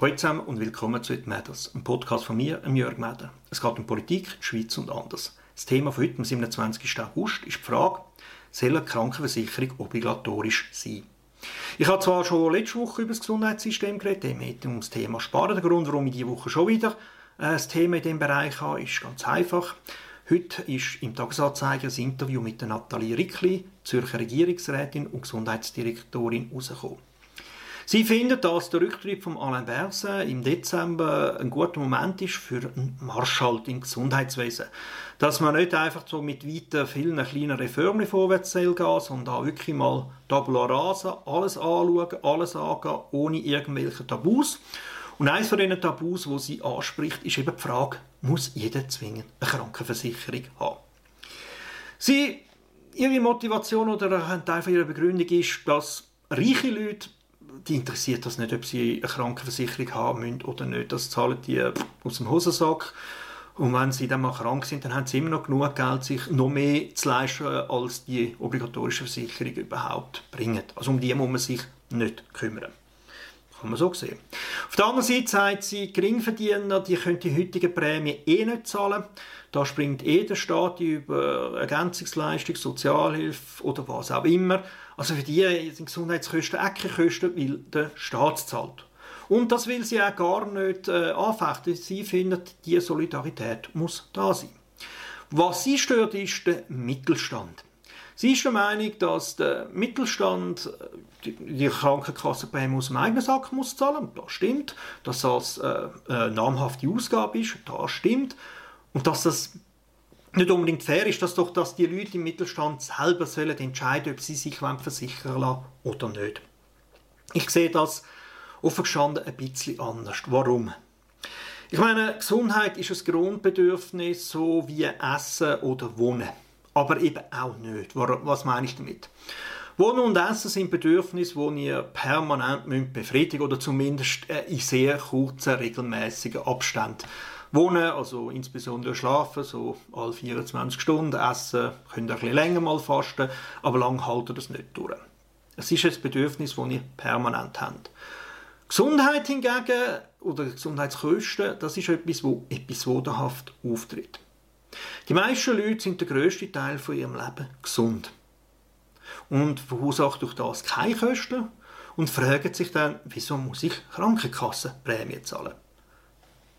Hallo zusammen und willkommen zu «It Matters», einem Podcast von mir, Jörg Meder. Es geht um Politik, die Schweiz und anders. Das Thema von heute, am 27. August, ist die Frage, soll eine Krankenversicherung obligatorisch sein? Ich habe zwar schon letzte Woche über das Gesundheitssystem geredet, geht um das Thema Sparen. Der Grund, warum ich diese Woche schon wieder äh, das Thema in diesem Bereich habe, ist ganz einfach. Heute ist im Tagesanzeiger ein Interview mit Nathalie Rickli, Zürcher Regierungsrätin und Gesundheitsdirektorin, herausgekommen. Sie finden, dass der Rücktritt von Alain Berset im Dezember ein guter Moment ist für einen Marschhalt im Gesundheitswesen. Dass man nicht einfach so mit weiten, vielen kleinen Reformen vorwärts soll, sondern auch wirklich mal tabula rasa, alles anschauen, alles angehen, ohne irgendwelche Tabus. Und eines von diesen Tabus, wo sie anspricht, ist eben die Frage, muss jeder zwingend eine Krankenversicherung haben? Sie, ihre Motivation oder ein Teil ihrer Begründung ist, dass reiche Leute die interessiert das nicht, ob sie eine Krankenversicherung haben müssen oder nicht. Das zahlen die aus dem Hosensack. Und wenn sie dann mal krank sind, dann haben sie immer noch genug Geld, sich noch mehr zu leisten, als die obligatorische Versicherung überhaupt bringt. Also um die muss man sich nicht kümmern. Kann man so sehen. Auf der anderen Seite sagt sie, Geringverdiener, die können die heutige Prämie eh nicht zahlen. Da springt eh der Staat über Ergänzungsleistung, Sozialhilfe oder was auch immer. Also für die sind Gesundheitskosten Eckenkosten, weil der Staat zahlt. Und das will sie auch gar nicht äh, anfechten. Sie findet, die Solidarität muss da sein. Was sie stört, ist der Mittelstand. Sie ist der Meinung, dass der Mittelstand die, Krankenkassenprämie aus dem eigenen Sack muss zahlen. Das stimmt. Dass das äh, eine namhafte Ausgabe ist. Das stimmt. Und dass das nicht unbedingt fair ist, dass doch dass die Leute im Mittelstand selber sollen entscheiden, ob sie sich versichern lassen oder nicht. Ich sehe das offen gestanden ein bisschen anders. Warum? Ich meine, Gesundheit ist ein Grundbedürfnis, so wie Essen oder Wohnen aber eben auch nicht. Was meine ich damit? Wohnen und Essen sind Bedürfnisse, die ihr permanent befriedigen oder zumindest äh, in sehr kurzen, regelmäßigen Abständen. Wohnen, also insbesondere schlafen, so alle 24 Stunden, essen, könnt ihr ein bisschen länger mal fasten, aber lang halten das nicht durch. Es ist ein Bedürfnis, das ihr permanent habt. Gesundheit hingegen, oder Gesundheitskosten, das ist etwas, das episodenhaft auftritt. Die meisten Leute sind der grösste Teil von ihrem Leben gesund und verursachen durch das keine Kosten und fragen sich dann, wieso muss ich Krankenkassenprämie zahlen?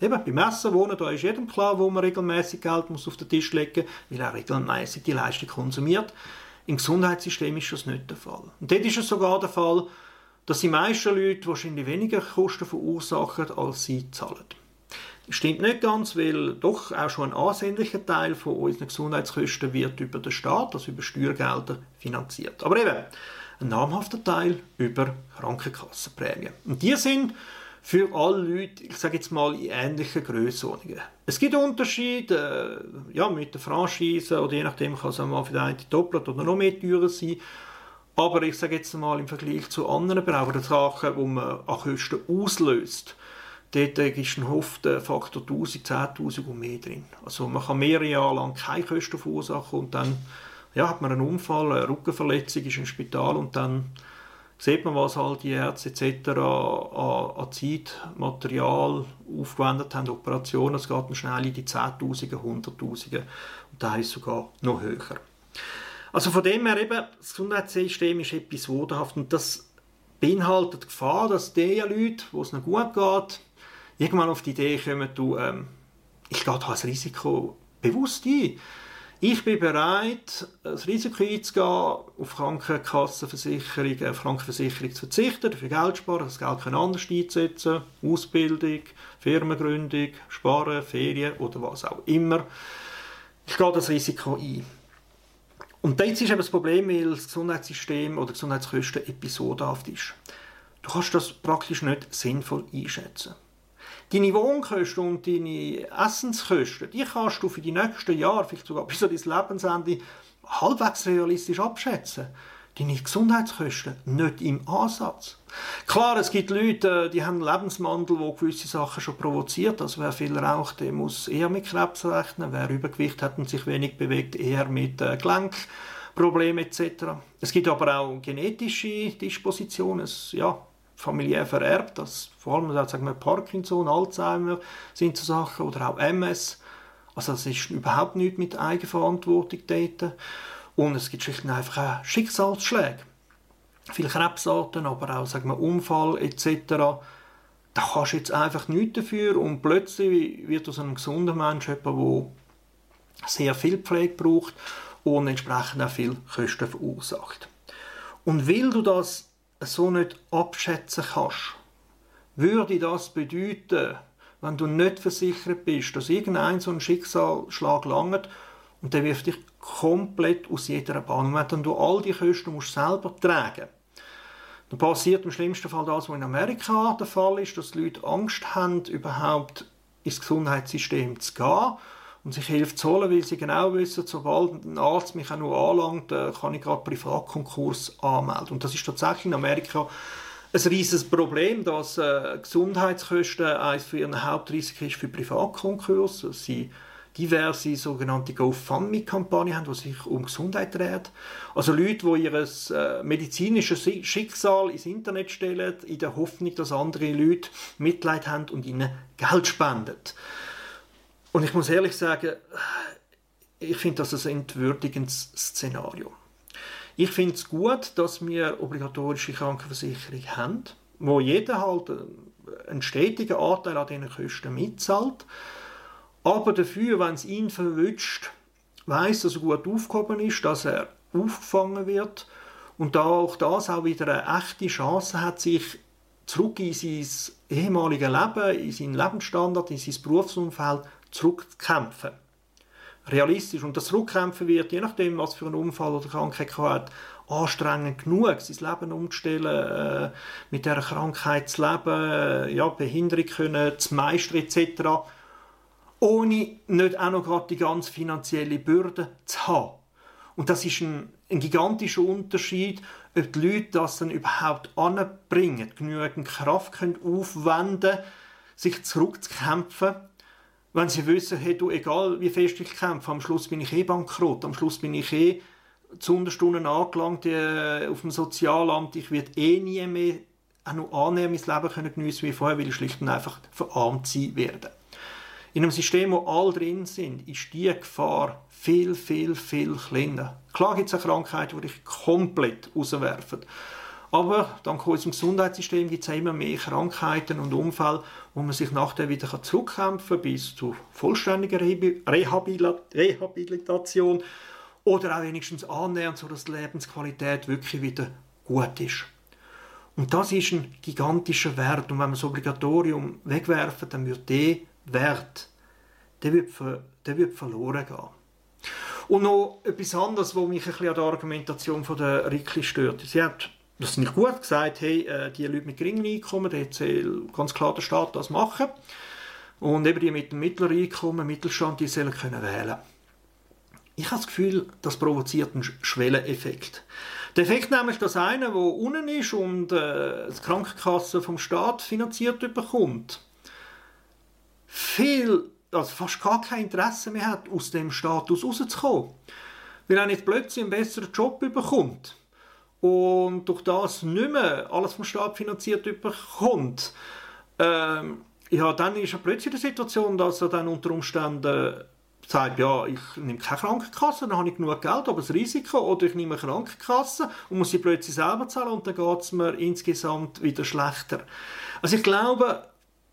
Eben, beim Essen, Wohnen, da ist jedem klar, wo man regelmäßig Geld muss auf den Tisch legen muss, weil er regelmäßig die Leistung konsumiert. Im Gesundheitssystem ist das nicht der Fall. Und dort ist es sogar der Fall, dass die meisten Leute wahrscheinlich weniger Kosten verursachen, als sie zahlen. Stimmt nicht ganz, weil doch auch schon ein ansehnlicher Teil von unseren Gesundheitskosten wird über den Staat, also über Steuergelder, finanziert. Aber eben, ein namhafter Teil über Krankenkassenprämien. Und die sind für alle Leute, ich sage jetzt mal, in ähnlichen Grössenordnungen. Es gibt Unterschiede, äh, ja, mit der Franchise oder je nachdem kann es mal für den einen doppelt oder noch mehr teurer sein. Aber ich sage jetzt mal im Vergleich zu anderen Bereichen Sachen, die man an Kosten auslöst, Dort ist ein Faktor 1000, 10.000 und mehr drin. Also man kann mehrere Jahre lang keine Kosten verursachen und dann ja, hat man einen Unfall, eine Rückenverletzung, ist im Spital und dann sieht man, was halt die Ärzte etc. an, Zeit, Material aufgewendet haben, Operationen, es geht dann schnell in die Zehntausende, Hunderttausende und da ist sogar noch höher. Also von dem her eben, das Gesundheitssystem ist episodenhaft und das beinhaltet die Gefahr, dass die Leute, wo es noch gut geht, irgendwann auf die Idee kommen, du, ähm, ich gehe das Risiko bewusst ein. Ich bin bereit, das Risiko einzugehen, auf Krankenkassenversicherung, auf Krankenversicherung zu verzichten, dafür Geld sparen, das Geld können anders einzusetzen, Ausbildung, Firmengründung, Sparen, Ferien oder was auch immer. Ich gehe das Risiko ein. Und jetzt ist eben das Problem, weil das Gesundheitssystem oder Gesundheitskosten episodenhaft ist. Du kannst das praktisch nicht sinnvoll einschätzen. Deine Wohnkosten und deine Essenskosten, die kannst du für die nächsten Jahre, vielleicht sogar bis an dein Lebensende, halbwegs realistisch abschätzen. Deine Gesundheitskosten nicht im Ansatz. Klar, es gibt Leute, die haben einen Lebensmandel, der gewisse Sachen schon provoziert. Also wer viel raucht, der muss eher mit Krebs rechnen. Wer Übergewicht hat und sich wenig bewegt, eher mit äh, Gelenkproblemen etc. Es gibt aber auch genetische Dispositionen. Ja, familiär vererbt. Das, vor allem sagen wir Parkinson, Alzheimer sind so Sachen oder auch MS. Also das ist überhaupt nichts mit Eigenverantwortung dort. Und es gibt schlicht und einfach auch Schicksalsschläge. Viele Krebsarten, aber auch sagen wir, Unfall etc. Da kannst du jetzt einfach nichts dafür und plötzlich wird aus einem gesunden Mensch jemand, der sehr viel Pflege braucht und entsprechend auch viel Kosten verursacht. Und weil du das so nicht abschätzen kannst, würde das bedeuten, wenn du nicht versichert bist, dass irgendein so ein Schicksalsschlag langt und der wirft dich komplett aus jeder Bahn. Und wenn du all die Kosten musst selber tragen. Dann passiert im schlimmsten Fall das, was in Amerika der Fall ist, dass die Leute Angst haben, überhaupt ins Gesundheitssystem zu gehen und sich Hilfe zu holen, weil sie genau wissen, sobald ein Arzt mich auch nur anlangt, äh, kann ich gerade Privatkonkurs anmelden. Und das ist tatsächlich in Amerika ein riesiges Problem, dass äh, Gesundheitskosten eines von ihren Hauptrisiken ist für Privatkonkurs. Sie diverse sogenannte GoFundMe-Kampagnen haben, die sich um Gesundheit dreht. Also Leute, die ihr äh, medizinisches Schicksal ins Internet stellen, in der Hoffnung, dass andere Leute Mitleid haben und ihnen Geld spenden. Und ich muss ehrlich sagen, ich finde das ein entwürdigendes Szenario. Ich finde es gut, dass wir obligatorische Krankenversicherung haben, wo jeder halt einen stetigen Anteil an diesen Kosten mitzahlt. Aber dafür, wenn es ihn verwünscht, weiß, dass er gut aufgehoben ist, dass er aufgefangen wird und da auch das auch wieder eine echte Chance hat, sich zurück in sein ehemaliges Leben, in seinen Lebensstandard, in sein Berufsumfeld zurückzukämpfen. Realistisch. Und das Zurückkämpfen wird, je nachdem, was für einen Unfall oder Krankheit er hat, anstrengend genug, sein Leben umzustellen, äh, mit dieser Krankheit zu leben, äh, ja, Behinderung können, zu meistern etc., ohne nicht auch noch gerade die ganz finanzielle Bürde zu haben. Und das ist ein, ein gigantischer Unterschied, ob die Leute das dann überhaupt anbringen, genügend Kraft können aufwenden sich zurückzukämpfen, wenn sie wissen, hey, du, egal wie fest ich kämpfe, am Schluss bin ich eh bankrott, am Schluss bin ich eh zu Unterstunden angelangt äh, auf dem Sozialamt, ich werde eh nie mehr auch noch annähernd mein Leben können geniessen wie vorher, weil ich schlicht und einfach verarmt sein werde. In einem System, wo alle drin sind, ist die Gefahr viel, viel, viel kleiner. Klar gibt es auch Krankheiten, die dich komplett rauswerfen. Aber dank unserem Gesundheitssystem gibt es immer mehr Krankheiten und Unfälle, wo man sich nachher wieder zurückkämpfen kann bis zu vollständiger Rehabilitation oder auch wenigstens annähernd, sodass die Lebensqualität wirklich wieder gut ist. Und das ist ein gigantischer Wert. Und wenn wir das Obligatorium wegwerfen, dann wird der Wert, der wird, der wird verloren gehen. Und noch etwas anderes, was mich ein bisschen an der Argumentation von der Rickli stört. Sie hat das nicht gut gesagt, hey, äh, die Leute mit geringem Einkommen, da soll ganz klar der Staat das machen. Und eben die mit dem mittleren Einkommen, Mittelstand, die sollen können wählen. Ich habe das Gefühl, das provoziert einen Schwelleneffekt. Der Effekt nämlich, dass einer, der unten ist und äh, die Krankenkasse vom Staat finanziert bekommt, viel, also fast gar kein Interesse mehr hat, aus dem Status rauszukommen. Weil er nicht plötzlich einen besseren Job bekommt und durch das nicht mehr alles vom Staat finanziert bekommt, ähm, ja, dann ist er plötzlich der Situation, dass er dann unter Umständen sagt, ja, ich nehme keine Krankenkasse, dann habe ich genug Geld, aber das Risiko, oder ich nehme eine Krankenkasse und muss sie plötzlich selber zahlen und dann geht es mir insgesamt wieder schlechter. Also ich glaube,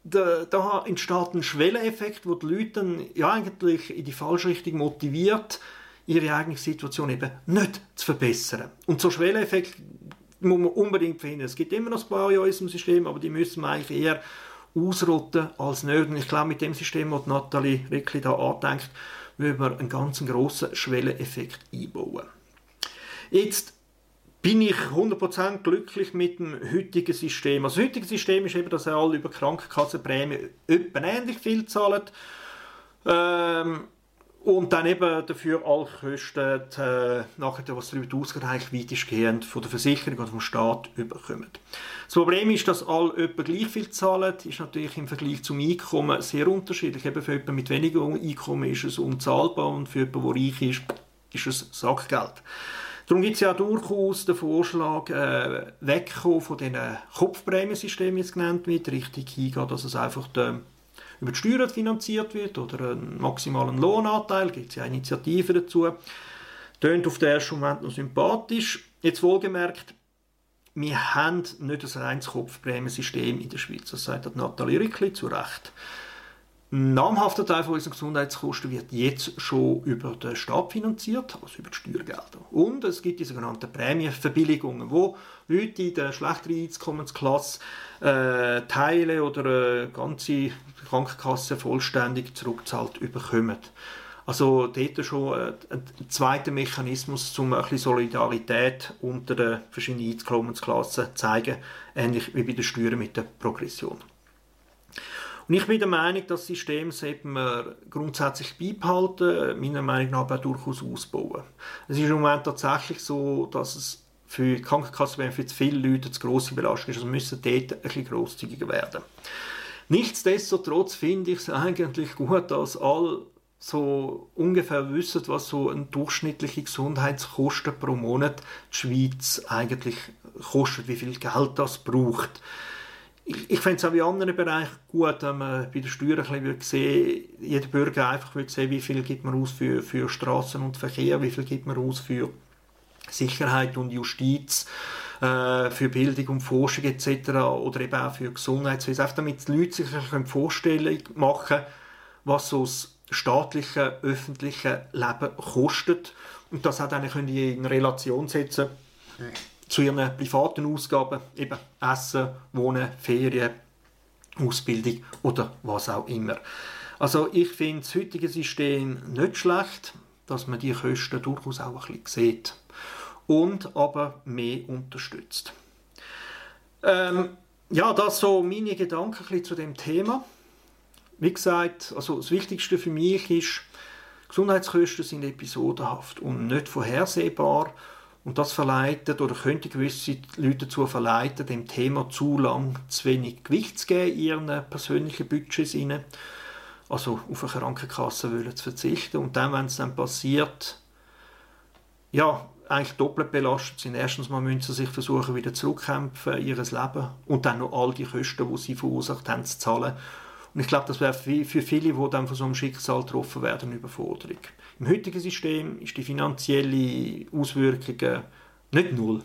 da, da entsteht ein Schwelleneffekt, wo die Leute dann ja eigentlich in die falsche Richtung motiviert, ihre eigene Situation eben nicht zu verbessern. Und so Schwelleneffekt muss man unbedingt verhindern. Es gibt immer noch ein paar in unserem System, aber die müssen wir eigentlich eher ausrotten als nicht. Und ich glaube, mit dem System, das Nathalie wirklich da andenkt, würden wir einen ganz grossen Schwelleneffekt einbauen. Jetzt bin ich 100% glücklich mit dem heutigen System. Also das heutige System ist eben, dass alle über Krankenkassenprämie etwa ähnlich viel zahlen. Ähm, und dann eben dafür alle Kosten, äh, nachher, was darüber ausgeht, eigentlich weitestgehend von der Versicherung oder vom Staat überkommen. Das Problem ist, dass alle etwa gleich viel zahlen, ist natürlich im Vergleich zum Einkommen sehr unterschiedlich. Eben für jemanden mit weniger Einkommen ist es unzahlbar und für jemanden, der reich ist, ist es Sackgeld. Darum gibt es ja durchaus den Vorschlag, äh, wegkommen von diesen Kopfprämiesystemen, wie es genannt wird, richtig hingehen, dass es einfach der, über die Steuern finanziert wird oder einen maximalen Lohnanteil, gibt es ja Initiativen dazu. Tönt auf den ersten Moment noch sympathisch. Jetzt wohlgemerkt, wir haben nicht ein reines Kopfprämiensystem in der Schweiz. Das sagt Nathalie Rückli zu Recht. Namhafter Teil von unseren Gesundheitskosten wird jetzt schon über den Staat finanziert, also über die Steuergelder. Und es gibt die sogenannten Prämienverbilligungen, wo Leute in der schlechteren Einkommensklasse äh, Teile oder äh, ganze Krankenkasse vollständig zurückzahlt bekommen. Also dort schon äh, ein zweiter Mechanismus, um ein bisschen Solidarität unter den verschiedenen Einkommensklassen zu zeigen, ähnlich wie bei den Steuern mit der Progression. Und ich bin der Meinung, das System sollte man grundsätzlich beibehalten, meiner Meinung nach aber durchaus ausbauen. Es ist im Moment tatsächlich so, dass es für die Krankenkassen für viele Leute zu grosse Belastung ist. Also müssen dort ein bisschen grosszügiger werden. Nichtsdestotrotz finde ich es eigentlich gut, dass alle so ungefähr wissen, was so ein durchschnittliche Gesundheitskosten pro Monat die Schweiz eigentlich kostet, wie viel Geld das braucht ich, ich fände es auch in anderen Bereichen gut, wenn man bei den Steuern ein bisschen sehen jeder Bürger einfach würde sehen, wie viel gibt man aus für, für Straßen und Verkehr, wie viel gibt man aus für Sicherheit und Justiz, äh, für Bildung und Forschung etc. oder eben auch für Gesundheitswesen, einfach damit die Leute sich eine Vorstellung machen was so das staatliche, öffentliche Leben kostet. Und das hat eigentlich in Relation setzen. Können zu ihren privaten Ausgaben, eben Essen, Wohnen, Ferien, Ausbildung oder was auch immer. Also ich finde das heutige System nicht schlecht, dass man die Kosten durchaus auch ein bisschen sieht und aber mehr unterstützt. Ähm, ja, das so meine Gedanken zu dem Thema. Wie gesagt, also das Wichtigste für mich ist, Gesundheitskosten sind episodenhaft und nicht vorhersehbar und das verleitet oder könnte gewisse Leute dazu verleiten, dem Thema zu lang zu wenig Gewicht zu geben in ihren persönlichen Budgets. Also auf eine Krankenkasse wollen zu verzichten. Und dann, wenn es dann passiert, ja, eigentlich doppelt belastet sind. Erstens mal müssen sie sich versuchen, wieder zurückkämpfen in ihr Leben und dann noch all die Kosten, die sie verursacht haben, zu zahlen. Und ich glaube, das wäre für viele, die dann von so einem Schicksal getroffen werden, eine Überforderung. Im heutigen System ist die finanzielle Auswirkungen nicht null,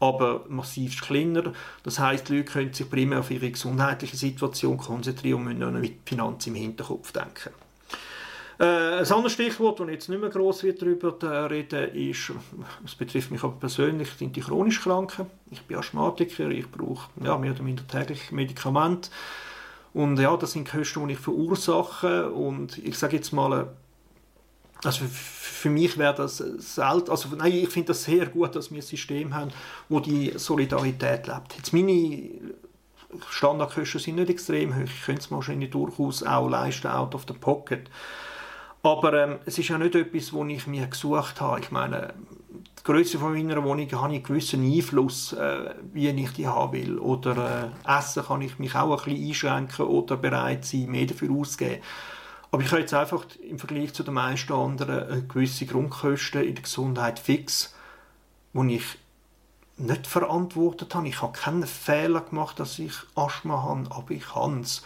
aber massiv kleiner. Das heißt, die Leute können sich primär auf ihre gesundheitliche Situation konzentrieren und müssen mit Finanzen im Hinterkopf denken. Äh, ein anderes Stichwort, das jetzt nicht mehr gross wird darüber reden, ist, es betrifft mich aber persönlich, sind die chronisch Kranken. Ich bin Asthmatiker, ich brauche ja, mehr oder minder täglich Medikamente. Und ja, das sind Kosten, die ich verursache. Und ich sage jetzt mal, also für mich wäre das selten, also nein, ich finde das sehr gut, dass wir ein System haben, wo die Solidarität lebt. Jetzt meine Standardkosten sind nicht extrem hoch, ich könnte es wahrscheinlich durchaus auch leisten, out of the pocket. Aber ähm, es ist ja nicht etwas, wo ich mir gesucht habe. Ich meine, die Größe von meiner Wohnung habe ich einen gewissen Einfluss, äh, wie ich die haben will. Oder äh, Essen kann ich mich auch ein bisschen einschränken oder bereit sein, mehr dafür auszugeben. Aber ich habe jetzt einfach im Vergleich zu den meisten anderen eine gewisse Grundkosten in der Gesundheit fix, die ich nicht verantwortet habe. Ich habe keinen Fehler gemacht, dass ich Asthma habe, aber ich habe es.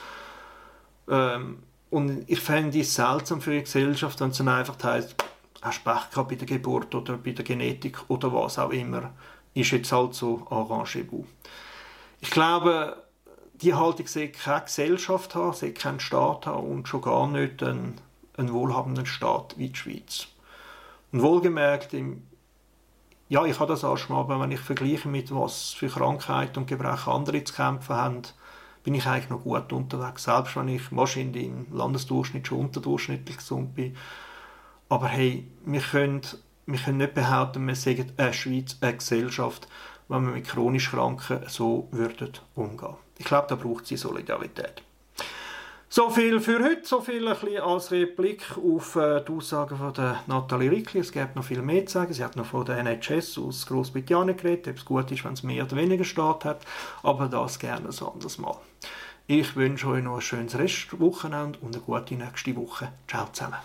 Ähm, und ich fände es seltsam für die Gesellschaft, wenn es dann einfach heisst, hast Pech gehabt bei der Geburt oder bei der Genetik oder was auch immer. Ist jetzt halt so arrangez-vous. Ich glaube, die Haltung sollte keine Gesellschaft haben, sollte keinen Staat haben und schon gar nicht einen, einen wohlhabenden Staat wie die Schweiz. Und wohlgemerkt, im, ja, ich habe das auch schon mal, aber wenn ich vergleiche mit was für Krankheiten und Gebrechen andere zu kämpfen haben, bin ich eigentlich noch gut unterwegs, selbst wenn ich wahrscheinlich im Landesdurchschnitt schon unterdurchschnittlich gesund bin. Aber hey, wir können, wir können nicht behaupten, wir sagen eine Schweiz, eine Gesellschaft, wenn wir mit chronisch Kranken so würden umgehen. Ich glaube, da braucht sie Solidarität. So viel für heute, so viel ein bisschen als Replik auf äh, die Aussagen von der Nathalie Rickli. Es gibt noch viel mehr zu sagen. Sie hat noch von der NHS aus Großbritannien geredet, ob es gut ist, wenn es mehr oder weniger Staat hat, aber das gerne ein anderes Mal. Ich wünsche euch noch ein schönes Restwochenende und eine gute nächste Woche. Ciao zusammen.